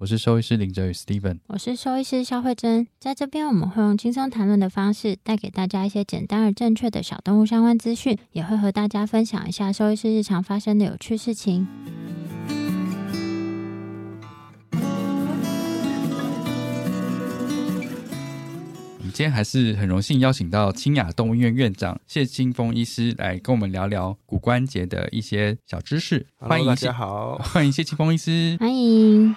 我是兽医师林哲宇 Steven，我是兽医师肖慧珍。在这边，我们会用轻松谈论的方式，带给大家一些简单而正确的小动物相关资讯，也会和大家分享一下兽医师日常发生的有趣事情。我们今天还是很荣幸邀请到清雅动物医院院长谢清峰医师来跟我们聊聊骨关节的一些小知识。欢迎大家好，欢迎谢清峰医师，欢迎。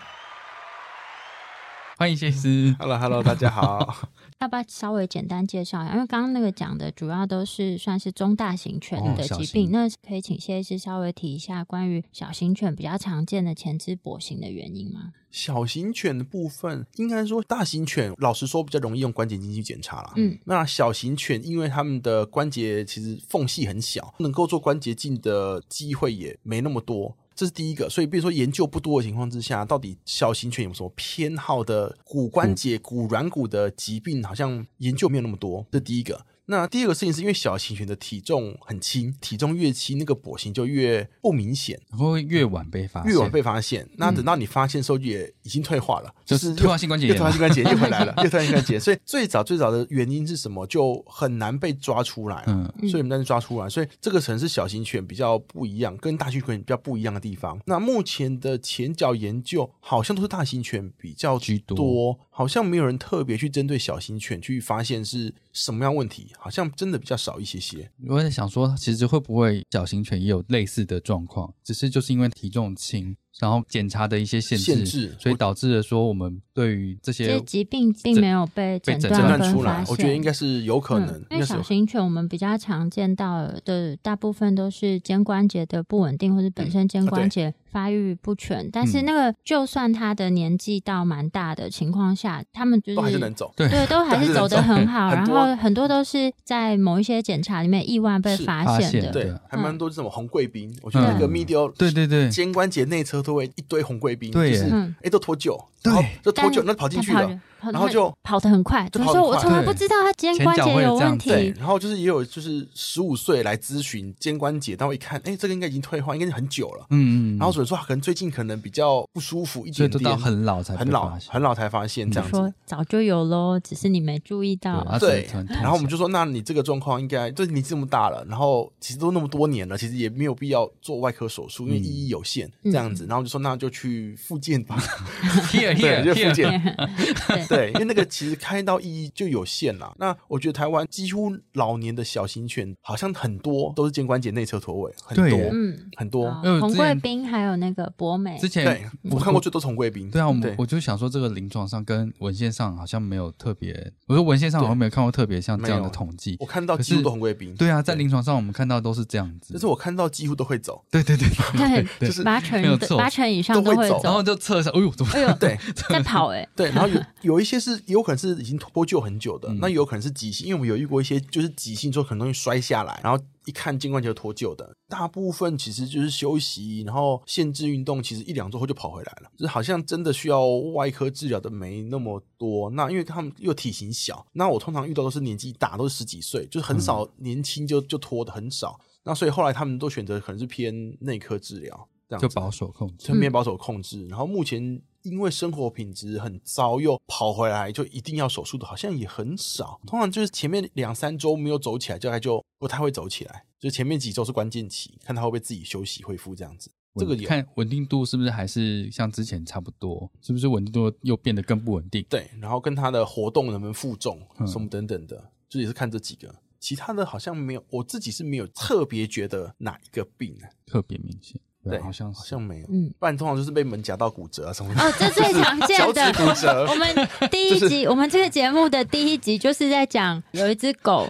欢迎谢师，Hello，Hello，大家好。要不要稍微简单介绍一下？因为刚刚那个讲的主要都是算是中大型犬的疾病，那可以请谢医师稍微提一下关于小型犬比较常见的前肢跛行的原因吗？小型犬的部分，应该说大型犬，老实说比较容易用关节镜去检查了。嗯，那小型犬因为它们的关节其实缝隙很小，能够做关节镜的机会也没那么多。这是第一个，所以比如说研究不多的情况之下，到底小型犬有什么偏好的骨关节、骨软骨的疾病，好像研究没有那么多。这第一个。那第二个事情是因为小型犬的体重很轻，体重越轻，那个跛行就越不明显，会越晚被发现越晚被发现。那等到你发现时候，也已经退化了，就是 退化性关节炎，退化性关节又回来了，又退化性关节。所以最早最早的原因是什么，就很难被抓出来。嗯，所以我们在抓出来，所以这个可能是小型犬比较不一样，跟大型犬比较不一样的地方。那目前的前脚研究好像都是大型犬比较居多，好像没有人特别去针对小型犬去发现是什么样问题，好像真的比较。少一些些，我在想说，其实会不会小型犬也有类似的状况，只是就是因为体重轻。然后检查的一些限制，所以导致了说我们对于这些疾病并没有被诊断出来。我觉得应该是有可能。因为小型犬我们比较常见到的大部分都是肩关节的不稳定，或者本身肩关节发育不全。但是那个就算它的年纪到蛮大的情况下，他们就是都还是能走，对，都 还是走得很好。然后很多都是在某一些检查里面意外被发现的。对，还蛮多是什么红贵宾。我觉得那个 medial 对对对肩关节内侧一堆红贵宾，就是哎都脱臼，对，就脱臼，那跑进去了。然后就跑得很快，就说我从来不知道他肩关节有问题。然后就是也有就是十五岁来咨询肩关节，但我一看，哎，这个应该已经退化，应该是很久了。嗯嗯。然后所以说可能最近可能比较不舒服一点点，到很老才很老很老才发现这样子。早就有喽，只是你没注意到。对。然后我们就说，那你这个状况应该，就你这么大了，然后其实都那么多年了，其实也没有必要做外科手术，因为意义有限这样子。然后就说，那就去复健吧。Here here，就复健。对，因为那个其实开刀意义就有限啦。那我觉得台湾几乎老年的小型犬好像很多都是肩关节内侧脱位，很多，嗯，很多。红贵宾还有那个博美，之前对我看过最多红贵宾。对啊，我我就想说这个临床上跟文献上好像没有特别，我说文献上好像没有看过特别像这样的统计。我看到几乎都红贵宾。对啊，在临床上我们看到都是这样子。但是我看到几乎都会走。对对对 对，就是八成八成以上都会走，然后就测一下，哎呦，怎么？哎呦，对，在跑哎。对，然后有有一些是有可能是已经。脱臼很久的，那有可能是急性，因为我们有遇过一些就是急性之后可能容易摔下来，然后一看肩关节脱臼的，大部分其实就是休息，然后限制运动，其实一两周后就跑回来了，就是好像真的需要外科治疗的没那么多。那因为他们又体型小，那我通常遇到都是年纪大，都是十几岁，就是很少年轻就就脱的很少。那所以后来他们都选择可能是偏内科治疗，这样就保守控制，偏保守控制。然后目前。因为生活品质很糟，又跑回来就一定要手术的，好像也很少。通常就是前面两三周没有走起来，大概就不太会走起来。就前面几周是关键期，看他会不会自己休息恢复这样子。这个看稳定度是不是还是像之前差不多？是不是稳定度又变得更不稳定？对，然后跟他的活动能不能负重什么等等的，就也是看这几个。其他的好像没有，我自己是没有特别觉得哪一个病特别明显。对，好像好像没有，嗯，不然通常就是被门夹到骨折啊什么的。哦，这最常见的。骨折。我们第一集，我们这个节目的第一集就是在讲有一只狗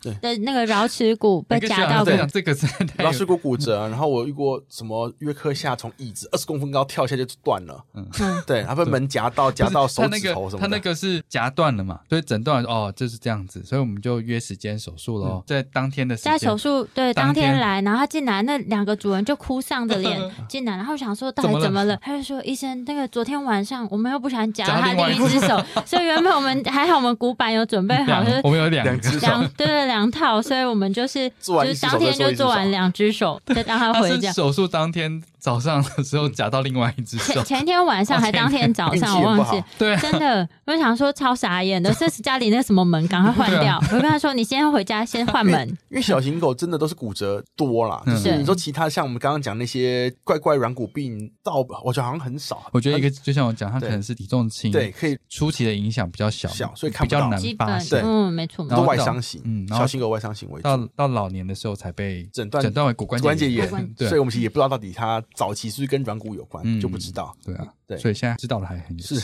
的那个桡尺骨被夹到骨，这个是桡尺骨骨折。然后我遇过什么约克夏从椅子二十公分高跳下就断了，嗯，对，他被门夹到夹到手指头什么的。他那个是夹断了嘛，所以诊断哦就是这样子，所以我们就约时间手术喽，在当天的在手术对当天。来，然后他进来那两个主人就哭丧。的脸进来，然后想说到底怎么了？他就说医生，那个昨天晚上我们又不想夹他另一只手，所以原本我们还好，我们骨板有准备好，就是我们有两只两对对两套，所以我们就是 就是当天就做完两只手，再让他回家。手术当天。早上的时候夹到另外一只手，前天晚上还当天早上我忘记，对，真的我想说超傻眼的，这是家里那什么门，赶快换掉。我跟他说，你先回家先换门，因为小型狗真的都是骨折多啦。就是你说其他像我们刚刚讲那些怪怪软骨病，到我觉得好像很少。我觉得一个就像我讲，他可能是体重轻，对，可以初期的影响比较小，小所以看比较难发现。嗯，没错，都外伤型，嗯，小型狗外伤型为主。到到老年的时候才被诊断诊断为骨关节炎，对所以我们其实也不知道到底它早期是不是跟软骨有关就不知道，对啊，对，所以现在知道的还很是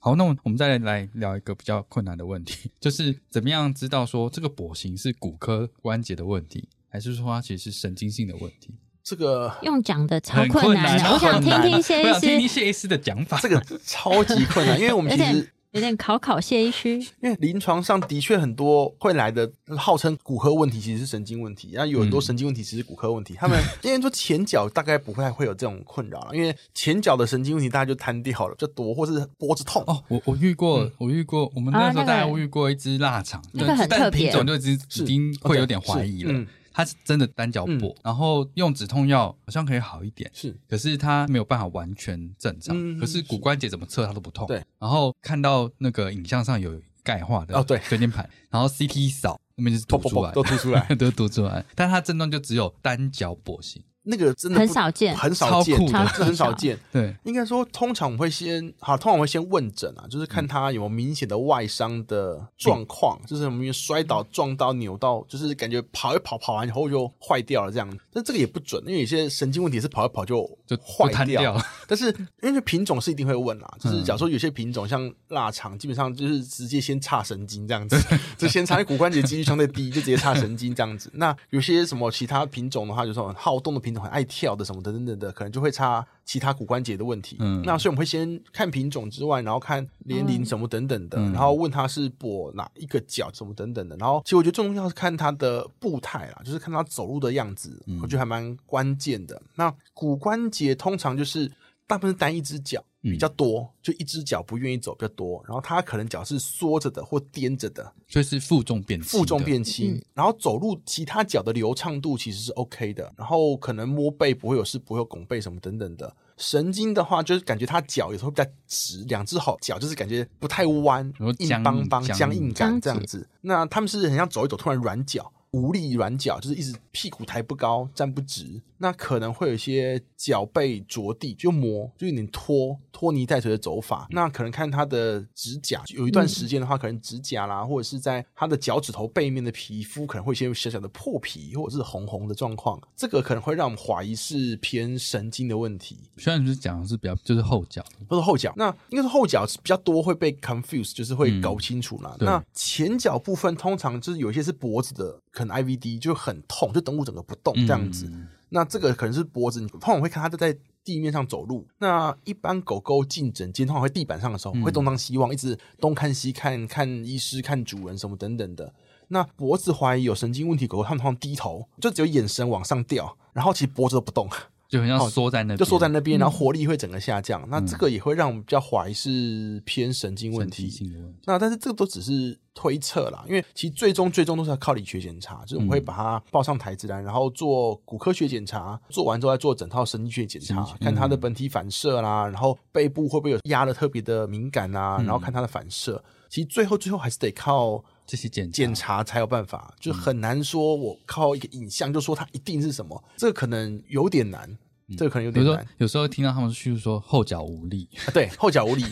好。那我我们再来聊一个比较困难的问题，就是怎么样知道说这个跛行是骨科关节的问题，还是说它其实是神经性的问题？这个用讲的超困难，我想听听谢医师，听听谢医师的讲法。这个超级困难，因为我们其实。有点考考谢医师，因为临床上的确很多会来的，号称骨科问题其实是神经问题，然后有很多神经问题其实是骨科问题。他们因为说前脚大概不太会有这种困扰了，因为前脚的神经问题大家就瘫掉了，就多或是脖子痛。哦，我我遇过，我遇过，我们那时候大家遇过一只腊肠，那个很特别，就已经已经会有点怀疑了。他是真的单脚跛，然后用止痛药好像可以好一点，是，可是他没有办法完全正常。可是骨关节怎么测他都不痛。对，然后看到那个影像上有钙化的哦，对，椎间盘，然后 CT 扫那边就是凸出来，都凸出来，都凸出来。但他症状就只有单脚跛行。那个真的很少见，很少见，这很少见。对，应该说，通常我们会先好，通常我会先问诊啊，就是看他有没有明显的外伤的状况，就是我们摔倒、撞到、扭到，就是感觉跑一跑，跑完以后就坏掉了这样。但这个也不准，因为有些神经问题是跑一跑就就坏掉。但是因为品种是一定会问啦，就是假如说有些品种像腊肠，基本上就是直接先插神经这样子，就先插骨关节几率相对低，就直接插神经这样子。那有些什么其他品种的话，就是很好动的品种，很爱跳的什么。等等等的，可能就会差其他骨关节的问题。嗯，那所以我们会先看品种之外，然后看年龄什么等等的，然后问他是跛哪一个脚什么等等的。然后其实我觉得最重要是看他的步态啦，就是看他走路的样子，我觉得还蛮关键的。那骨关节通常就是大部分是单一只脚。比较多，就一只脚不愿意走比较多，然后他可能脚是缩着的或颠着的，所以是负重变轻。负重变轻，然后走路其他脚的流畅度其实是 OK 的，然后可能摸背不会有事，不会有拱背什么等等的。神经的话，就是感觉他脚有时候比较直，两只好脚就是感觉不太弯，硬邦邦、僵硬感这样子。那他们是很像走一走突然软脚。无力软脚，就是一直屁股抬不高，站不直，那可能会有一些脚背着地，就磨，就有点拖拖泥带水的走法。那可能看他的指甲，有一段时间的话，可能指甲啦，或者是在他的脚趾头背面的皮肤，可能会先有小小的破皮，或者是红红的状况。这个可能会让我们怀疑是偏神经的问题。虽然你是讲的是比较就是后脚，不是后脚，那应该是后脚是比较多会被 confuse，就是会搞不清楚啦。那前脚部分通常就是有一些是脖子的。可能 IVD 就很痛，就等我整个不动这样子。那这个可能是脖子，你通常会看它在地面上走路。那一般狗狗进诊间，通常会地板上的时候会东张西望，一直东看西看，看医师、看主人什么等等的。那脖子怀疑有神经问题，狗狗它们通常低头，就只有眼神往上掉，然后其实脖子都不动。就很像缩在那，就缩在那边，然后活力会整个下降。那这个也会让我们比较怀疑是偏神经问题。那但是这个都只是推测啦，因为其实最终最终都是要靠理学检查，就是我们会把它抱上台子来，然后做骨科学检查，做完之后再做整套神经学检查，看它的本体反射啦，然后背部会不会有压的特别的敏感啊，然后看它的反射。其实最后最后还是得靠。这些检检查才有办法，就很难说，我靠一个影像就说它一定是什么，这个可能有点难。这个可能有点难。有时候听到他们叙述说后脚无力，对，后脚无力，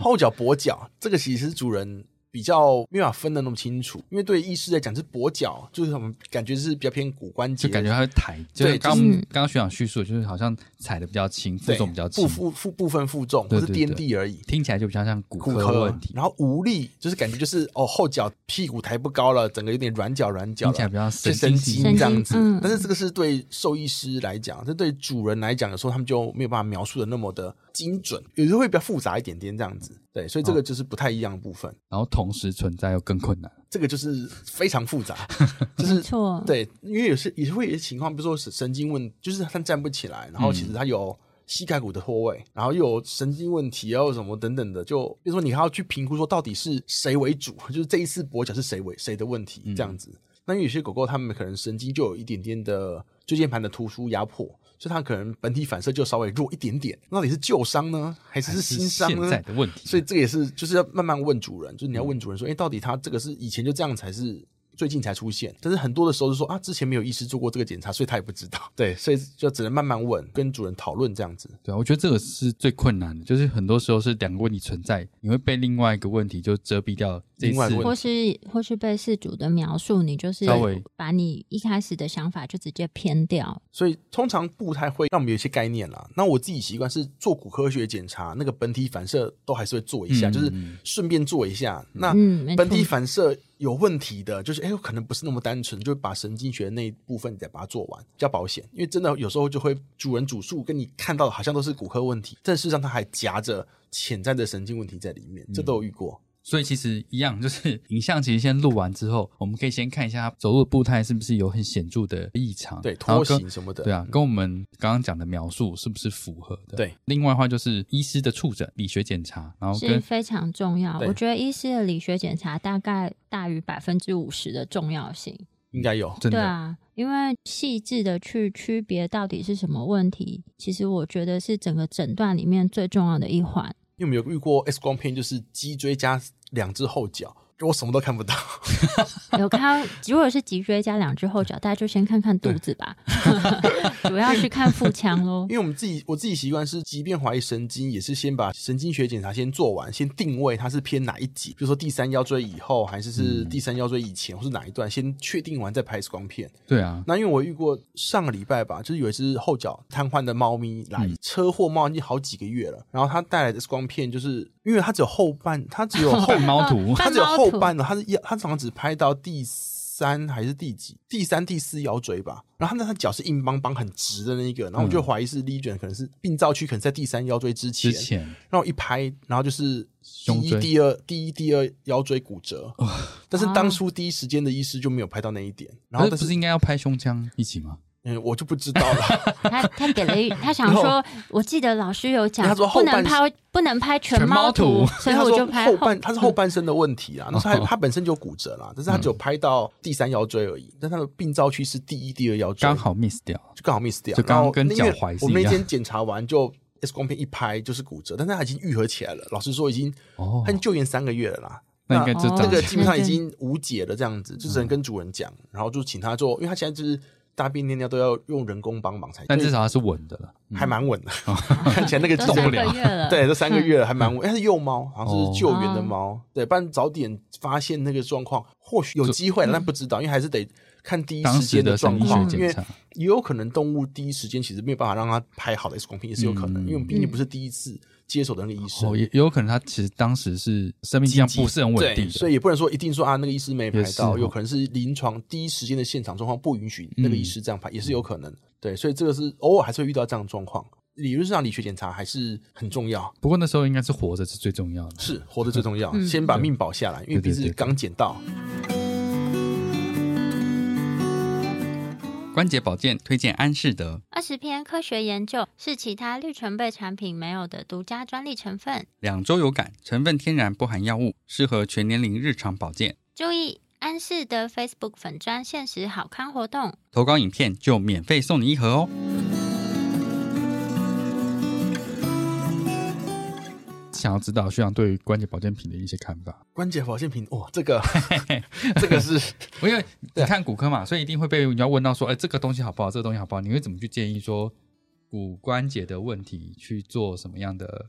后脚跛脚，这个其实是主人。比较没法分的那么清楚，因为对医师来讲是跛脚，就是我们感觉是比较偏骨关节，就感觉它会抬。对，刚刚刚学长叙述就是好像踩的比较轻，负重比较轻，负负部分负重或是颠地而已，听起来就比较像骨科问题。然后无力就是感觉就是哦后脚屁股抬不高了，整个有点软脚软脚，听起来比较神经这样子。但是这个是对兽医师来讲，这对主人来讲的时候，他们就没有办法描述的那么的。精准有时候会比较复杂一点点这样子，对，所以这个就是不太一样的部分。然后同时存在又更困难，这个就是非常复杂，就是错对，因为有些也会有些情况，比如说神经问，就是他站不起来，然后其实他有膝盖骨的脱位，然后又有神经问题，然后什么等等的，就比如说你还要去评估说到底是谁为主，就是这一次跛脚是谁为谁的问题这样子。那有些狗狗它们可能神经就有一点点的椎间盘的突出压迫。就它可能本体反射就稍微弱一点点，到底是旧伤呢，还是是新伤呢？的问题，所以这也是就是要慢慢问主人，就是你要问主人说，哎，到底他这个是以前就这样才是？最近才出现，但是很多的时候是说啊，之前没有医师做过这个检查，所以他也不知道。对，所以就只能慢慢问，跟主人讨论这样子。对啊，我觉得这个是最困难的，就是很多时候是两个问题存在，你会被另外一个问题就遮蔽掉。另外，或是或是被事主的描述，你就是稍微把你一开始的想法就直接偏掉。所以通常不太会让我们有一些概念啦。那我自己习惯是做骨科学检查，那个本体反射都还是会做一下，就是顺便做一下。那本体反射。有问题的，就是哎，可能不是那么单纯，就把神经学那一部分再把它做完，比较保险。因为真的有时候就会主人主诉跟你看到的好像都是骨科问题，但事实上它还夹着潜在的神经问题在里面，这都有遇过。所以其实一样，就是 影像其实先录完之后，我们可以先看一下他走路的步态是不是有很显著的异常，对，拖行什么的，对啊，跟我们刚刚讲的描述是不是符合的？对。另外的话就是医师的触诊、理学检查，然后是非常重要。我觉得医师的理学检查大概大于百分之五十的重要性，应该有，真的。对啊，因为细致的去区别到底是什么问题，其实我觉得是整个诊断里面最重要的一环。有没有遇过 X 光片，就是脊椎加两只后脚？我什么都看不到。有看，如果是脊椎加两只后脚，大家就先看看肚子吧，主要是看腹腔喽。因为我们自己，我自己习惯是，即便怀疑神经，也是先把神经学检查先做完，先定位它是偏哪一级，比如说第三腰椎以后，还是是第三腰椎以前，或是哪一段，先确定完再拍 X 光片。对啊，那因为我遇过上个礼拜吧，就是有一只后脚瘫痪的猫咪来，车祸猫已经好几个月了，然后它带来的 X 光片，就是因为它只有后半，它只有 后猫图，它只有后。半的？他是腰，他好像只拍到第三还是第几？第三、第四腰椎吧。然后他那他脚是硬邦邦、很直的那一个，然后我就怀疑是 lesion，可能是病灶区，可能在第三腰椎之前。之前，然后一拍，然后就是第一、第二、第一、第二腰椎骨折。但是当初第一时间的医师就没有拍到那一点。然后不是应该要拍胸腔一起吗？嗯，我就不知道了。他他给了一，他想说，我记得老师有讲，他说不能拍不能拍全猫图，所以我就拍后半，他是后半身的问题啊。那他他本身就骨折了，但是他只有拍到第三腰椎而已。但他的病灶区是第一、第二腰椎，刚好 miss 掉，就刚好 miss 掉。就刚好跟脚踝我们那天检查完就 X 光片一拍就是骨折，但是他已经愈合起来了。老师说已经哦，他救援三个月了啦。那应该这这个基本上已经无解了，这样子就只能跟主人讲，然后就请他做，因为他现在就是。大便尿尿都要用人工帮忙才，但至少它是稳的了，还蛮稳的。看起来那个动不了，对，都三个月了，还蛮稳。它是幼猫，好像是救援的猫，对，不然早点发现那个状况，或许有机会，但不知道，因为还是得看第一时间的状况，因为也有可能动物第一时间其实没有办法让它拍好的 X 光片，也是有可能，因为我们毕竟不是第一次。接手的那个医生，也也有可能他其实当时是生命迹象不是很稳定，所以也不能说一定说啊那个医师没排到，有可能是临床第一时间的现场状况不允许那个医师这样排，也是有可能。对，所以这个是偶尔还是会遇到这样的状况。理论上理学检查还是很重要，不过那时候应该是活着是最重要的，是活着最重要，先把命保下来，因为毕竟刚捡到。关节保健推荐安士德，二十篇科学研究是其他绿醇贝产品没有的独家专利成分，两周有感，成分天然，不含药物，适合全年龄日常保健。注意，安士德 Facebook 粉砖限时好康活动，投稿影片就免费送你一盒哦。想要知道学长对于关节保健品的一些看法。关节保健品，哇，这个 这个是，因为你看骨科嘛，所以一定会被你要问到说，哎，这个东西好不好？这个东西好不好？你会怎么去建议说，骨关节的问题去做什么样的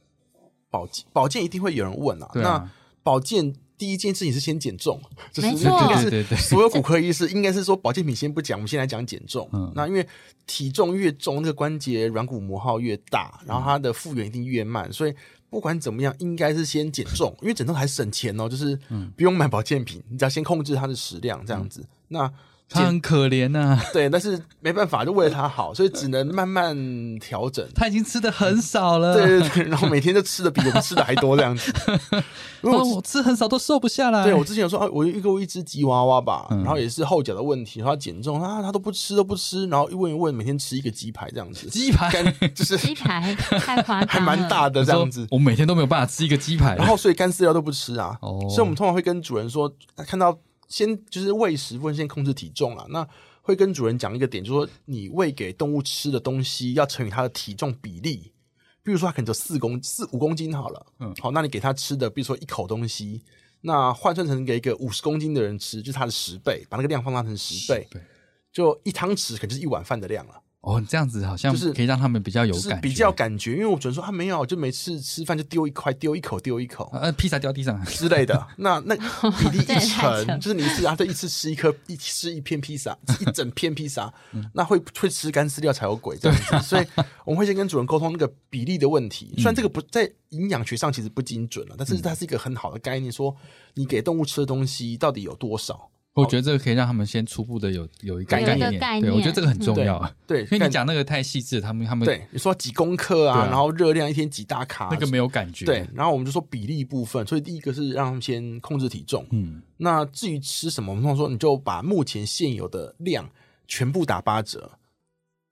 保健？保健一定会有人问啊。那保健第一件事情是先减重，这是，应该是所有骨科医师应该是说保健品先不讲，我们先来讲减重。那因为体重越重，那个关节软骨磨耗越大，然后它的复原一定越慢，所以不管怎么样，应该是先减重，因为减重还省钱哦，就是不用买保健品，你只要先控制它的食量这样子。那他很可怜呐，对，但是没办法，就为了他好，所以只能慢慢调整。他已经吃的很少了，对对对，然后每天就吃的比我们吃的还多这样子。因为我吃很少都瘦不下来。对我之前有说，我遇过一只吉娃娃吧，然后也是后脚的问题，然后减重啊，他都不吃都不吃，然后一问一问，每天吃一个鸡排这样子。鸡排 就是鸡排太夸张，还蛮大的这样子。我每天都没有办法吃一个鸡排，然后所以干饲料都不吃啊。哦，所以我们通常会跟主人说，看到先就是喂食部分先控制体重啊，那。会跟主人讲一个点，就是说你喂给动物吃的东西要乘以它的体重比例。比如说它可能就四公四五公斤好了，嗯，好，那你给它吃的，比如说一口东西，那换算成给一个五十公斤的人吃，就是它的十倍，把那个量放大成十倍，就一汤匙，可能就是一碗饭的量了。哦，这样子好像就是可以让他们比较有感，比较感觉，因为我准说他没有，就每次吃饭就丢一块，丢一口，丢一口，呃，披萨掉地上之类的。那那比例一成，就是你一次啊，这一次吃一颗，一吃一片披萨，一整片披萨，那会会吃干吃掉才有鬼这样子。所以我们会先跟主人沟通那个比例的问题。虽然这个不在营养学上其实不精准了，但是它是一个很好的概念，说你给动物吃的东西到底有多少。我觉得这个可以让他们先初步的有有一个概念，对我觉得这个很重要。对，因为你讲那个太细致，他们他们对你说几公克啊，然后热量一天几大卡，那个没有感觉。对，然后我们就说比例部分，所以第一个是让他们先控制体重。嗯，那至于吃什么，我们通常说你就把目前现有的量全部打八折。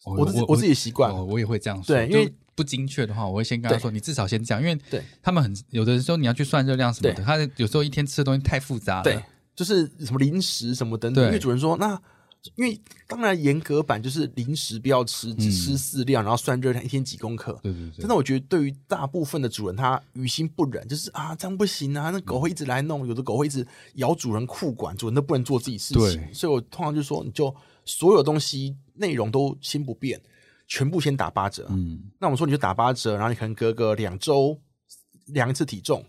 我我我自己习惯，我也会这样说。对，因为不精确的话，我会先跟他说，你至少先这样，因为对他们很有的时候你要去算热量什么的，他有时候一天吃的东西太复杂了。就是什么零食什么等等，因为主人说那，因为当然严格版就是零食不要吃，只吃适量，然后算热量，一天几公克。对对对。真的，我觉得对于大部分的主人，他于心不忍，就是啊，这样不行啊，那狗会一直来弄，有的狗会一直咬主人裤管，主人都不能做自己事情。所以我通常就说，你就所有东西内容都先不变，全部先打八折。嗯。那我们说你就打八折，然后你可能隔个两周量一次体重，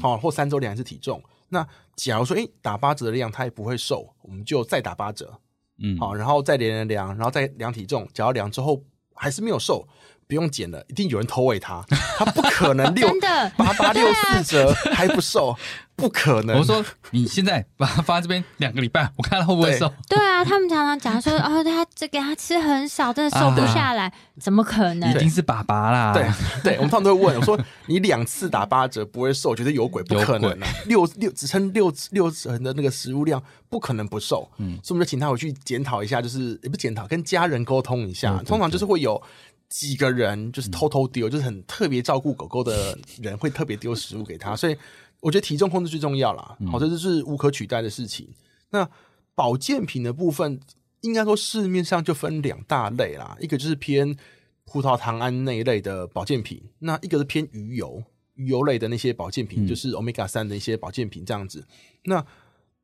好，或三周量一次体重。那假如说，哎，打八折的量，它也不会瘦，我们就再打八折，嗯，好，然后再连着量，然后再量体重，假如量之后还是没有瘦。不用减了，一定有人偷喂他，他不可能六 八八六四折还不瘦，不可能。我说你现在把它放在这边两个礼拜，我看他会不会瘦。对啊，他们常常讲说，哦，他这给他吃很少，真的瘦不下来，怎么可能？一定是爸爸啦。对对，我们通常都会问，我说你两次打八折不会瘦，觉得有鬼，不可能啊！六六只称六六成的那个食物量，不可能不瘦。嗯，所以我们就请他回去检讨一下，就是也不检讨，跟家人沟通一下。通常就是会有。几个人就是偷偷丢，就是很特别照顾狗狗的人会特别丢食物给它，所以我觉得体重控制最重要啦。好，这就是无可取代的事情。那保健品的部分，应该说市面上就分两大类啦，一个就是偏葡萄糖胺那一类的保健品，那一个是偏鱼油、鱼油类的那些保健品，就是 omega 三的一些保健品这样子。那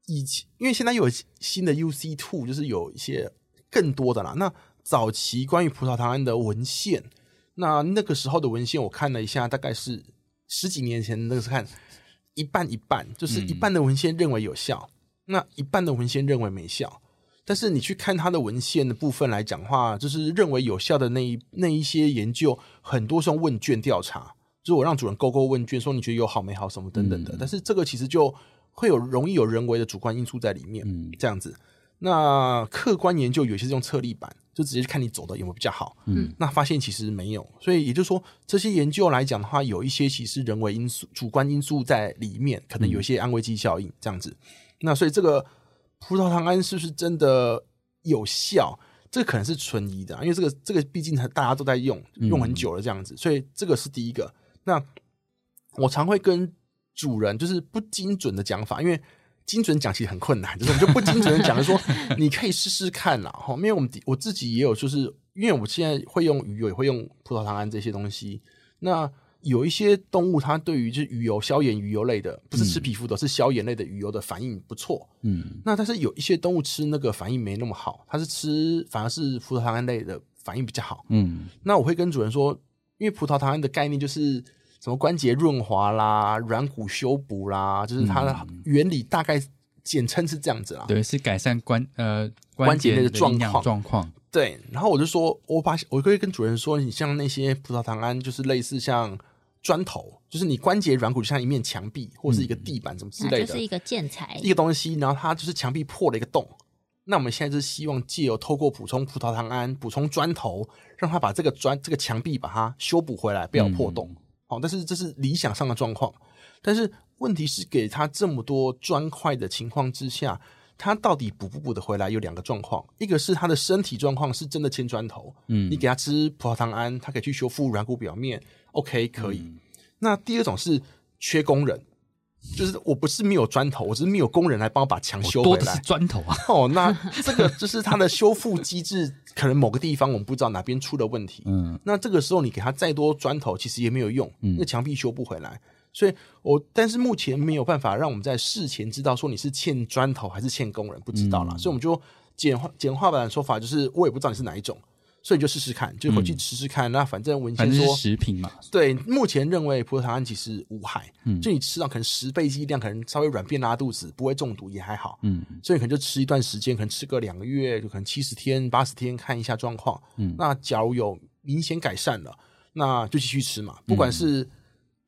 以前因为现在有新的 UC two，就是有一些更多的啦。那早期关于葡萄糖胺的文献，那那个时候的文献我看了一下，大概是十几年前那个是看一半一半，就是一半的文献认为有效，那一半的文献认为没效。但是你去看它的文献的部分来讲话，就是认为有效的那一那一些研究，很多是用问卷调查，就是我让主人勾勾问卷，说你觉得有好没好什么等等的。但是这个其实就会有容易有人为的主观因素在里面，嗯这样子。那客观研究有些是用测力板，就直接看你走的有没有比较好。嗯，那发现其实没有，所以也就是说，这些研究来讲的话，有一些其实人为因素、主观因素在里面，可能有一些安慰剂效应这样子。那所以这个葡萄糖胺是不是真的有效？这可能是存疑的，因为这个这个毕竟大家都在用，用很久了这样子，所以这个是第一个。那我常会跟主人就是不精准的讲法，因为。精准讲其实很困难，就是我们就不精准的讲，说 你可以试试看啦，哈。因为我们我自己也有，就是因为我现在会用鱼油，也会用葡萄糖胺这些东西。那有一些动物，它对于就是鱼油、消炎鱼油类的，不是吃皮肤的，是消炎类的鱼油的反应不错。嗯。那但是有一些动物吃那个反应没那么好，它是吃反而是葡萄糖胺类的反应比较好。嗯，那我会跟主人说，因为葡萄糖胺的概念就是什么关节润滑啦、软骨修补啦，就是它的原理大概简称是这样子啦。对，是改善关呃关节的状况状况。对，然后我就说，我把我可以跟主人说，你像那些葡萄糖胺，就是类似像砖头，就是你关节软骨就像一面墙壁或是一个地板什么之类的，就是一个建材一个东西，然后它就是墙壁破了一个洞。那我们现在就是希望借由透过补充葡萄糖胺、补充砖头，让它把这个砖这个墙壁把它修补回来，不要破洞。好，但是这是理想上的状况。但是问题是，给他这么多砖块的情况之下。他到底补不补得回来？有两个状况，一个是他的身体状况是真的铅砖头，嗯，你给他吃葡萄糖胺，他可以去修复软骨表面，OK 可以。那第二种是缺工人，就是我不是没有砖头，我只是没有工人来帮我把墙修回来。砖头啊，哦，那这个就是它的修复机制，可能某个地方我们不知道哪边出了问题，嗯，那这个时候你给他再多砖头，其实也没有用，那墙壁修不回来。所以，我但是目前没有办法让我们在事前知道说你是欠砖头还是欠工人，不知道啦。所以我们就简化简化版的说法，就是我也不知道你是哪一种，所以你就试试看，就回去吃吃看。那反正文献说食品嘛，对，目前认为葡萄糖胺其实无害，嗯，就你吃到可能十倍剂量，可能稍微软便拉肚子，不会中毒也还好，嗯，所以可能就吃一段时间，可能吃个两个月，就可能七十天、八十天看一下状况，嗯，那假如有明显改善了，那就继续吃嘛，不管是。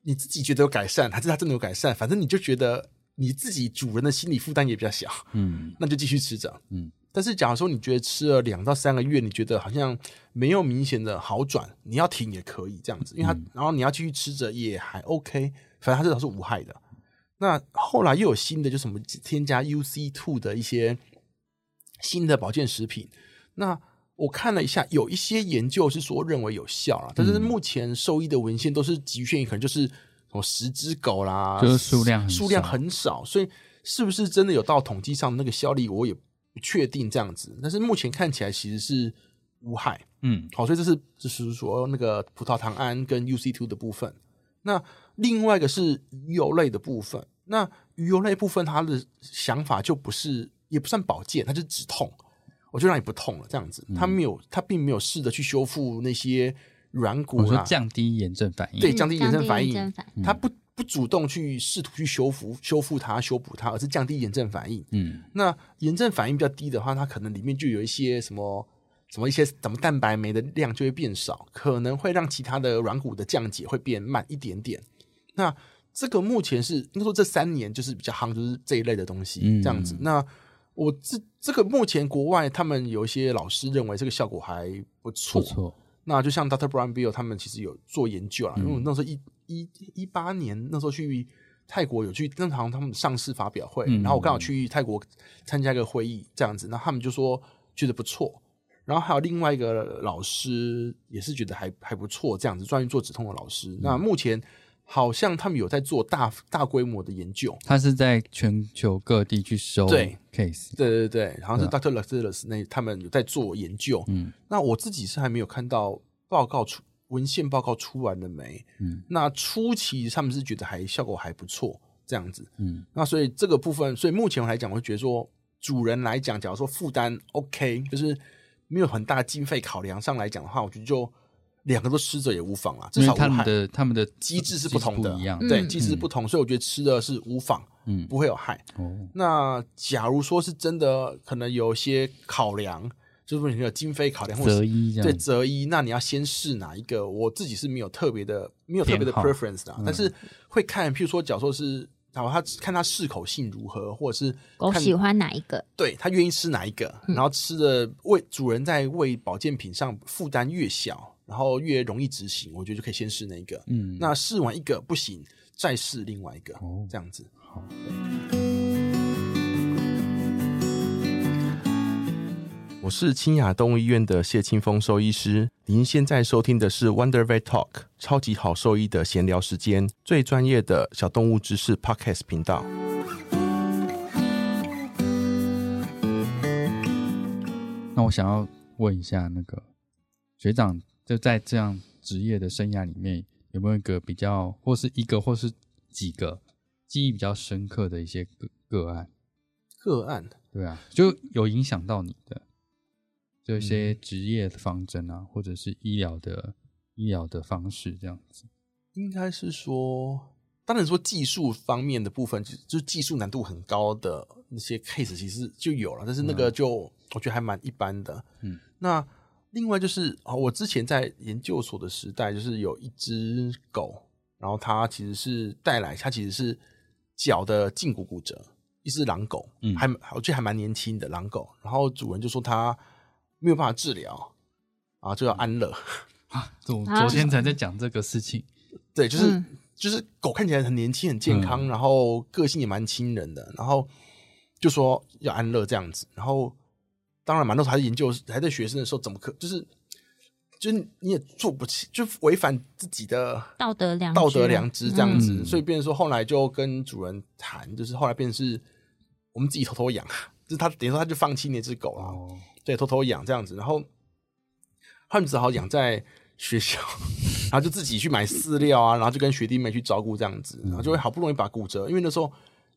你自己觉得有改善，还是它真的有改善？反正你就觉得你自己主人的心理负担也比较小，嗯，那就继续吃着，嗯。但是假如说你觉得吃了两到三个月，你觉得好像没有明显的好转，你要停也可以这样子，因为它，然后你要继续吃着也还 OK，反正它至少是无害的。那后来又有新的，就什么添加 UC two 的一些新的保健食品，那。我看了一下，有一些研究是说认为有效了，但是目前兽医的文献都是局限于可能就是什么十只狗啦，就是数量数量很少，所以是不是真的有到统计上那个效力，我也不确定这样子。但是目前看起来其实是无害，嗯，好，所以这是就是说那个葡萄糖胺跟 UC two 的部分。那另外一个是鱼油类的部分，那鱼油类部分它的想法就不是也不算保健，它就止痛。我就让你不痛了，这样子，它没有，它并没有试着去修复那些软骨啊，降低炎症反应，对，降低炎症反应，它不不主动去试图去修复修复它、修补它，而是降低炎症反应。嗯，那炎症反应比较低的话，它可能里面就有一些什么什么一些什么蛋白酶的量就会变少，可能会让其他的软骨的降解会变慢一点点。那这个目前是应该说这三年就是比较夯，就是这一类的东西这样子。那我这这个目前国外他们有一些老师认为这个效果还不错，错。那就像 Dr. Brown Bill 他们其实有做研究啊，因为那时候一一一八年那时候去泰国有去正常他们上市发表会，然后我刚好去泰国参加一个会议这样子，那他们就说觉得不错。然后还有另外一个老师也是觉得还还不错，这样子专业做止痛的老师。那目前。好像他们有在做大大规模的研究，他是在全球各地去收对 case，对对对，好像是 Doctor Lazarus 那他们有在做研究。嗯，那我自己是还没有看到报告出文献报告出完了没？嗯，那初期他们是觉得还效果还不错这样子。嗯，那所以这个部分，所以目前来讲，我会觉得说主人来讲，假如说负担 OK，就是没有很大经费考量上来讲的话，我觉得就。两个都吃着也无妨啊，至少他们的他们的机制是不同的，一样对机制不同，所以我觉得吃的是无妨，嗯，不会有害。哦，那假如说是真的，可能有些考量，就是你有经费考量，择一对择一，那你要先试哪一个？我自己是没有特别的，没有特别的 preference 的，但是会看，譬如说，假如说是，然后他看他适口性如何，或者是狗喜欢哪一个，对他愿意吃哪一个，然后吃的为主人在喂保健品上负担越小。然后越容易执行，我觉得就可以先试那个。嗯，那试完一个不行，再试另外一个。哦，这样子。好。我是清雅动物医院的谢清峰兽医师。您现在收听的是 Wonder Vet Talk 超级好兽医的闲聊时间，最专业的小动物知识 Podcast 频道。那我想要问一下那个学长。就在这样职业的生涯里面，有没有一个比较，或是一个，或是几个记忆比较深刻的一些个个案？个案，对啊，就有影响到你的。就一些职业的方针啊，或者是医疗的医疗的方式这样子。应该是说，当然说技术方面的部分，就就技术难度很高的那些 case 其实就有了，但是那个就我觉得还蛮一般的。嗯，那另外就是哦，我之前在研究所的时代，就是有一只狗，然后它其实是带来，它其实是脚的胫骨骨折，一只狼狗，嗯，还我记得还蛮年轻的狼狗，然后主人就说它没有办法治疗，啊，就要安乐。啊。昨昨天才在讲这个事情。对，就是就是狗看起来很年轻、很健康，然后个性也蛮亲人的，然后就说要安乐这样子，然后当然蛮多时候还是研究还在学生的时候，怎么可就是就是你也做不起，就违反自己的道德良道德良知这样子，所以变成说后来就跟主人谈，就是后来变成是我们自己偷偷养，就是他等于说他就放弃那只狗了，对，偷偷养这样子，然后他们只好养在。学校，然后就自己去买饲料啊，然后就跟学弟妹去照顾这样子，然后就会好不容易把骨折，因为那时候，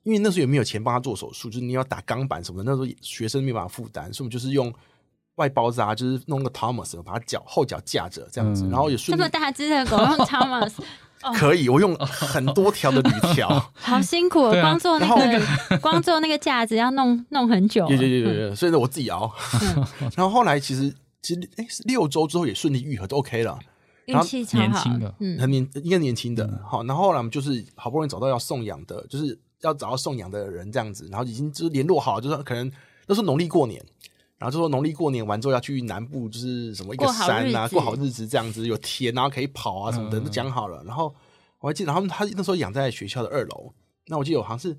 因为那时候也没有钱帮他做手术，就是你要打钢板什么的，那时候学生没办法负担，所以我们就是用外包扎，就是弄个 Thomas 把他脚后脚架着这样子，然后也顺这么大只的狗用 Thomas，可以，我用很多条的铝条，好辛苦，光做那个光做那个架子要弄弄很久，对对对对，所以呢我自己熬，然后后来其实。其实哎，六周之后也顺利愈合，都 OK 了。运气年轻的，嗯，很年应该年轻的。好，然后后来我们就是好不容易找到要送养的，就是要找到送养的人这样子，然后已经就是联络好，就是可能都是农历过年，然后就说农历过年完之后要去南部，就是什么一个山啊，过好日子这样子，有田然后可以跑啊什么的都讲好了。然后我还记得，然后他那时候养在学校的二楼，那我记得好像是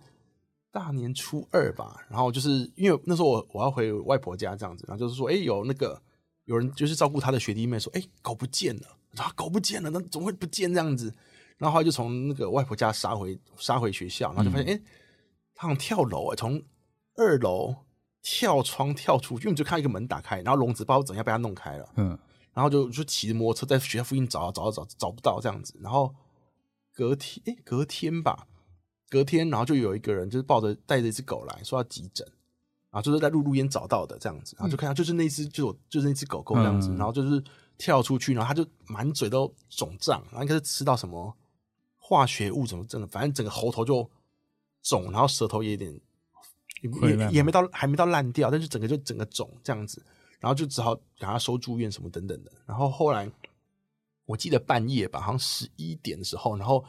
大年初二吧，然后就是因为那时候我我要回外婆家这样子，然后就是说，哎，有那个。有人就是照顾他的学弟妹说：“哎，狗不见了！啊，狗不见了，那怎么会不见这样子？”然后后来就从那个外婆家杀回杀回学校，然后就发现，哎，他好像跳楼，哎，从二楼跳窗跳出去，因为就看一个门打开，然后笼子不知道怎样被他弄开了，嗯，然后就就骑着摩托车在学校附近找，找找找找不到这样子，然后隔天，哎，隔天吧，隔天，然后就有一个人就是抱着带着一只狗来说要急诊。啊，就是在路路边找到的这样子，然后就看到就是那只就就是那只狗狗这样子，然后就是跳出去，然后他就满嘴都肿胀，然后应该是吃到什么化学物，怎么真的，反正整个喉头就肿，然后舌头也有点也也没到还没到烂掉，但是整个就整个肿这样子，然后就只好给他收住院什么等等的。然后后来我记得半夜吧，好像十一点的时候，然后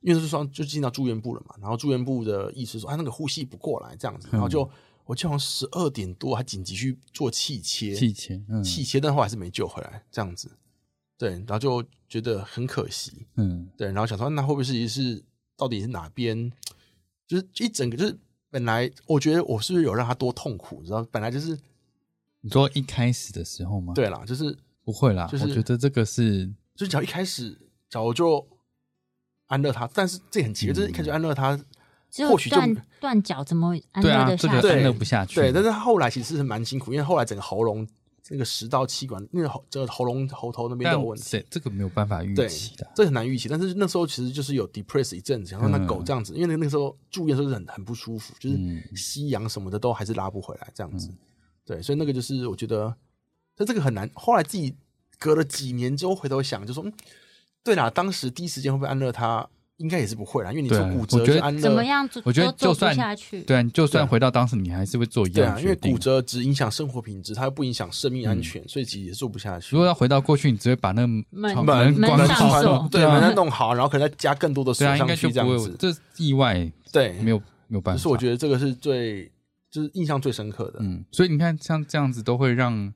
因为是说就进到住院部了嘛，然后住院部的意思说，他那个呼吸不过来这样子，然后就。我好像十二点多还紧急去做气切，气切，气切，但后来是没救回来，这样子，对，然后就觉得很可惜，嗯，对，然后想说那会不会是是到底是哪边，就是一整个就是本来我觉得我是不是有让他多痛苦，你知道？本来就是你说一开始的时候吗？对啦，就是不会啦，就是我觉得这个是，就只要一开始，假如就安乐他，但是这很奇怪，就是一开始安乐他。或许断断脚怎么安乐的下？对，安乐不下去。对，但是后来其实是蛮辛苦，因为后来整个喉咙那个食道气管，那个喉这个喉咙喉头那边都有问题。这个没有办法预期的，这很难预期。但是那时候其实就是有 depress 一阵子，然后那狗这样子，因为那那时候住院时候是很很不舒服，就是吸氧什么的都还是拉不回来这样子。对，所以那个就是我觉得，但这个很难。后来自己隔了几年之后回头想，就说，嗯，对啦，当时第一时间会不会安乐他？应该也是不会啦，因为你说骨折就安乐，怎么样？我觉得就算下去，对，就算回到当时，你还是会做一样的因为骨折只影响生活品质，它又不影响生命安全，所以其实也做不下去。如果要回到过去，你只会把那门门关上对，门弄好，然后可能再加更多的锁上去，这样子。这意外，对，没有没有办法。就是我觉得这个是最，就是印象最深刻的。嗯，所以你看，像这样子都会让。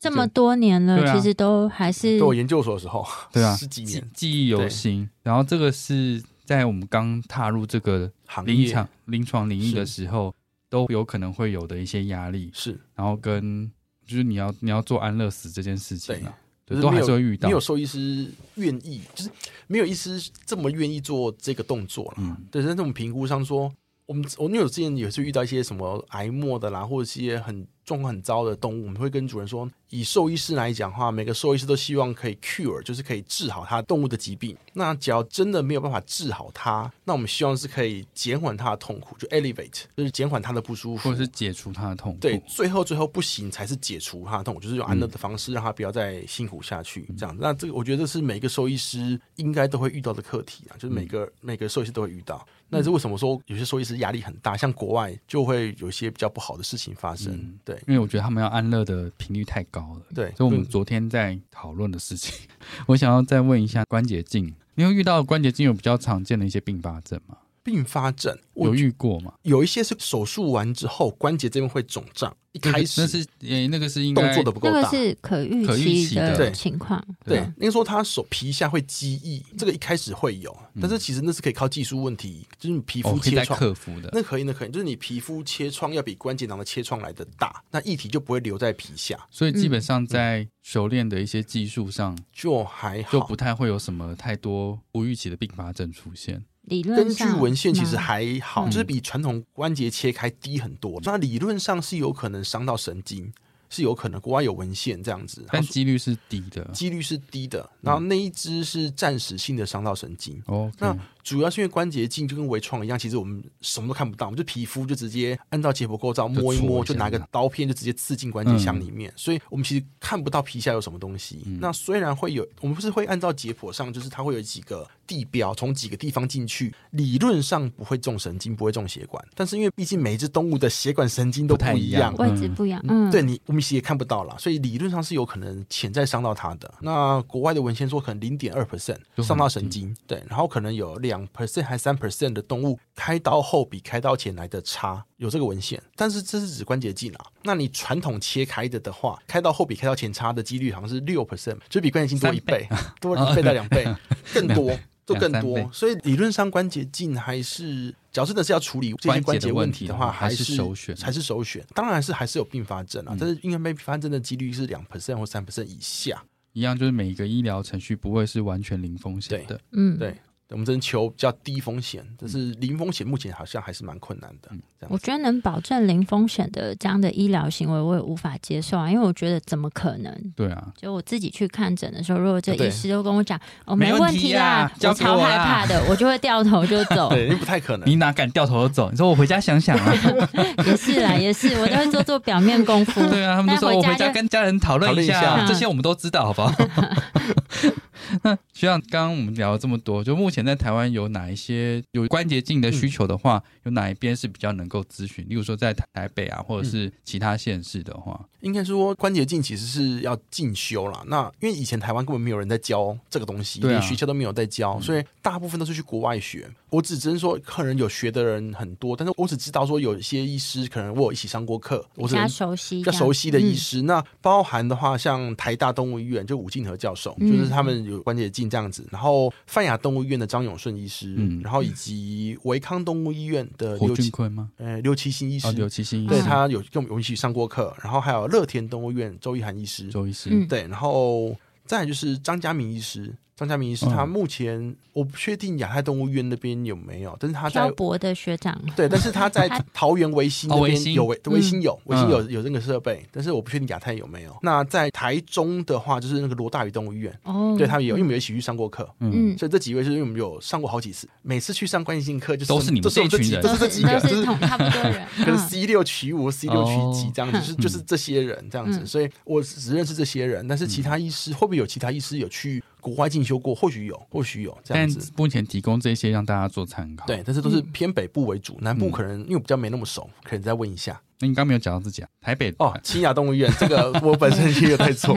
这么多年了，其实都还是。对我研究所的时候，对啊，十几年，记忆犹新。然后这个是在我们刚踏入这个临床临床领域的时候，都有可能会有的一些压力。是，然后跟就是你要你要做安乐死这件事情啊，都还是会遇到。没有兽医师愿意，就是没有医师这么愿意做这个动作了。嗯，对，在这种评估上说。我们我们有之前也是遇到一些什么癌末的啦，或者一些很状况很糟的动物，我们会跟主人说，以兽医师来讲的话，每个兽医师都希望可以 cure，就是可以治好它动物的疾病。那只要真的没有办法治好它，那我们希望是可以减缓它的痛苦，就 elevate，就是减缓它的不舒服，或者是解除它的痛苦。对，最后最后不行才是解除它的痛苦，就是用安乐的方式让它不要再辛苦下去。这样，那这个我觉得是每个兽医师应该都会遇到的课题啊，就是每个每个兽医师都会遇到。那是为什么说有些兽医师压力很大？像国外就会有一些比较不好的事情发生。对，因为我觉得他们要安乐的频率太高了。对，所以我们昨天在讨论的事情，我想要再问一下关节镜，你有遇到关节镜有比较常见的一些并发症吗？并发症有遇过吗？有一些是手术完之后关节这边会肿胀，一开始那是诶那个是应该动作的不够大，那个是可预期的情况。对，应该说他手皮下会积液，这个一开始会有，但是其实那是可以靠技术问题，就是你皮肤切创克服的。那可以，那可以，就是你皮肤切创要比关节囊的切创来的大，那液体就不会留在皮下，所以基本上在熟练的一些技术上就还好，就不太会有什么太多不预期的并发症出现。理论根据文献其实还好，就是比传统关节切开低很多。那理论上是有可能伤到神经，是有可能。国外有文献这样子，但几率是低的，几率是低的。然后那一只是暂时性的伤到神经。哦，那。主要是因为关节镜就跟微创一样，其实我们什么都看不到，我们就皮肤就直接按照解剖构造摸一摸，就拿个刀片就直接刺进关节腔里面，所以我们其实看不到皮下有什么东西。那虽然会有，我们不是会按照解剖上，就是它会有几个地标，从几个地方进去，理论上不会中神经，不会中血管，但是因为毕竟每一只动物的血管神经都不一样，位置不一样，嗯，对你我们其实也看不到了，所以理论上是有可能潜在伤到它的。那国外的文献说可能零点二 percent 伤到神经，对，然后可能有两 percent 还三。percent 的动物开刀后比开刀前来的差，有这个文献，但是这是指关节镜啊。那你传统切开的的话，开刀后比开刀前差的几率好像是六 percent，就比关节镜多一倍，多一倍到两倍，更多，就更多。所以理论上关节镜还是，假设的是要处理这些关节问题的话，还是首选，还是首选。当然是还是有并发症啊，但是应该并发症的几率是两 percent 或三 percent 以下。一样，就是每一个医疗程序不会是完全零风险的。嗯，对。我们只能求比较低风险，但是零风险目前好像还是蛮困难的。我觉得能保证零风险的这样的医疗行为，我也无法接受啊，因为我觉得怎么可能？对啊，就我自己去看诊的时候，如果这医师都跟我讲哦没问题啦，我超害怕的，我就会掉头就 走。对，不太可能。你哪敢掉头就走？你说我回家想想啊。也是啦，也是，我都会做做表面功夫。对啊，他们说我回家跟家人讨论一下，这些我们都知道，好不好？那就像刚刚我们聊了这么多，就目前在台湾有哪一些有关节镜的需求的话，有哪一边是比较能够咨询？例如说在台北啊，或者是其他县市的话，应该说关节镜其实是要进修了。那因为以前台湾根本没有人在教这个东西，连学校都没有在教，所以大部分都是去国外学。我只能说，客人有学的人很多，但是我只知道说有一些医师可能我有一起上过课，我比较熟悉、比较熟悉的医师。那包含的话，像台大动物医院就吴敬和教授，就是他们有关节镜这样子。然后泛亚动物医院的张永顺医师，然后以及维康动物医院的刘俊坤吗？呃，刘其新医师，刘其新医师，对他有跟我们一起上过课。然后还有乐天动物院周一涵医师，周医师，对，然后再就是张家明医师。张家明医师，他目前我不确定亚太动物医院那边有没有，但是他在漂泊的学长，对，但是他在桃园维新那边有维维新有维新有有那个设备，但是我不确定亚太有没有。那在台中的话，就是那个罗大宇动物医院，哦，对他们有，因为我们一起去上过课，嗯，所以这几位是因为我们有上过好几次，每次去上关系性课就是都是你们这群人，都是这几个，就是差不多人，可能 C 六取五、C 六取几这样子，是就是这些人这样子，所以我只认识这些人，但是其他医师会不会有其他医师有去？国外进修过，或许有，或许有这样子。目前提供这些让大家做参考。对，但是都是偏北部为主，南部可能因为比较没那么熟，可能再问一下。那你刚没有讲到自己啊？台北哦，清雅动物医院，这个我本身 也有在做。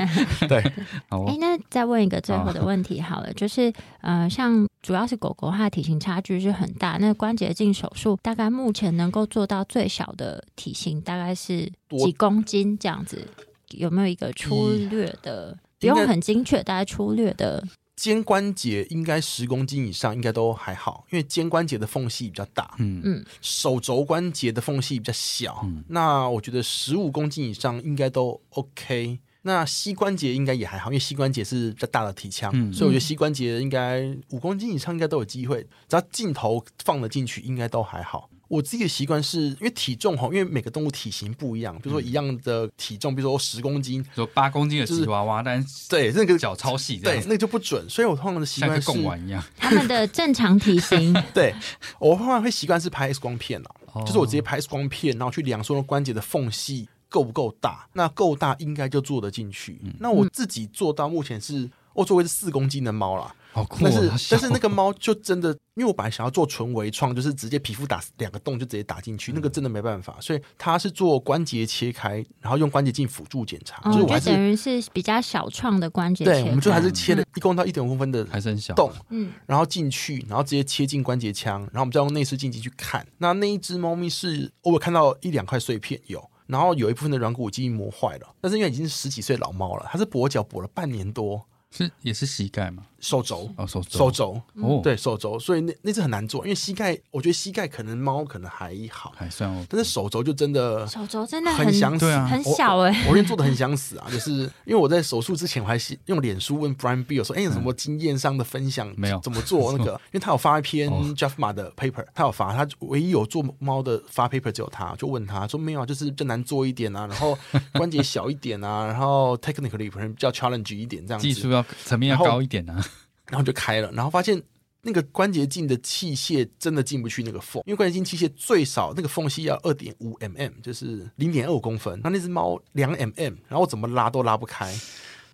对，好。哎，那再问一个最后的问题好了，就是呃，像主要是狗狗它的体型差距是很大，那关节镜手术大概目前能够做到最小的体型大概是几公斤这样子？有没有一个粗略的？不用很精确，大概粗略的肩关节应该十公斤以上，应该都还好，因为肩关节的缝隙比较大。嗯嗯，手肘关节的缝隙比较小。那我觉得十五公斤以上应该都 OK。那膝关节应该也还好，因为膝关节是比较大的体腔，所以我觉得膝关节应该五公斤以上应该都有机会，只要镜头放得进去，应该都还好。我自己的习惯是因为体重哈，因为每个动物体型不一样，比如说一样的体重，比如说十公斤，说八公斤的吉娃娃，但是对那个脚超细，对那个就不准。所以我通常的习惯是像贡丸一样，他们的正常体型。对我通常会习惯是拍 X 光片了，就是我直接拍 X 光片，然后去量说关节的缝隙够不够大，那够大应该就做得进去。那我自己做到目前是，我作为是四公斤的猫啦。但是但是那个猫就真的，因为我本来想要做纯微创，就是直接皮肤打两个洞就直接打进去，那个真的没办法，所以它是做关节切开，然后用关节镜辅助检查，就是我等于是比较小创的关节。对，我们就还是切了一公到一点五公分的还是很小洞，嗯，然后进去，然后直接切进关节腔，然后我们再用内视镜进去看。那那一只猫咪是偶尔看到一两块碎片有，然后有一部分的软骨已经磨坏了，但是因为已经是十几岁老猫了，它是跛脚跛了半年多。是也是膝盖嘛？手肘。哦，手手肘。哦，对手肘，所以那那只很难做，因为膝盖，我觉得膝盖可能猫可能还好，还算哦，但是手肘就真的手肘真的很想死，很小哎，我连做的很想死啊，就是因为我在手术之前我还是用脸书问 Brian Bill 说，哎，有什么经验上的分享？没有。怎么做？那个？因为他有发一篇 Jeff Ma 的 paper，他有发，他唯一有做猫的发 paper 只有他，就问他说没有啊，就是就难做一点啊，然后关节小一点啊，然后 technically 可能比较 challenge 一点这样子，技术要层面要高。一点呢，然后就开了，然后发现那个关节镜的器械真的进不去那个缝，因为关节镜器械最少那个缝隙要二点五 mm，就是零点二公分。那那只猫两 mm，然后怎么拉都拉不开，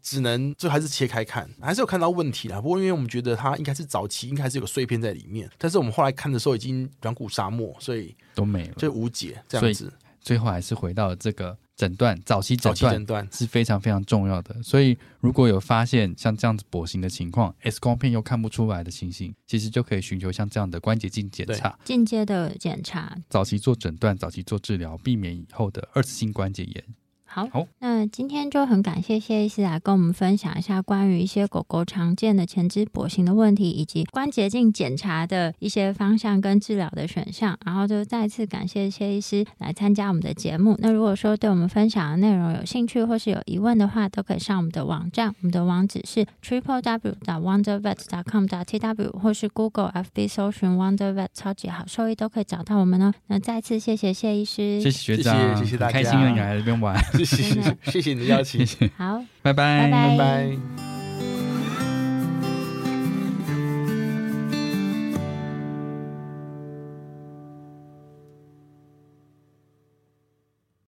只能就还是切开看，还是有看到问题啦。不过因为我们觉得它应该是早期，应该是有个碎片在里面，但是我们后来看的时候已经软骨沙漠，所以都没了，就无解这样子。最后还是回到这个。诊断早期诊断是非常非常重要的，所以如果有发现像这样子跛行的情况，X 光片又看不出来的情形，其实就可以寻求像这样的关节镜检查，进阶的检查，早期做诊断，早期做治疗，避免以后的二次性关节炎。好，那今天就很感谢谢医师来跟我们分享一下关于一些狗狗常见的前肢跛行的问题，以及关节镜检查的一些方向跟治疗的选项。然后就再次感谢谢医师来参加我们的节目。那如果说对我们分享的内容有兴趣或是有疑问的话，都可以上我们的网站，我们的网址是 triple w. wonder vet. com. t w 或是 Google FB 搜寻 Wonder Vet 超级好兽医都可以找到我们哦。那再次谢谢谢医师，谢谢学长，谢谢大家，开心你来这边玩。谢谢，谢谢你的邀请。好，拜拜，拜拜。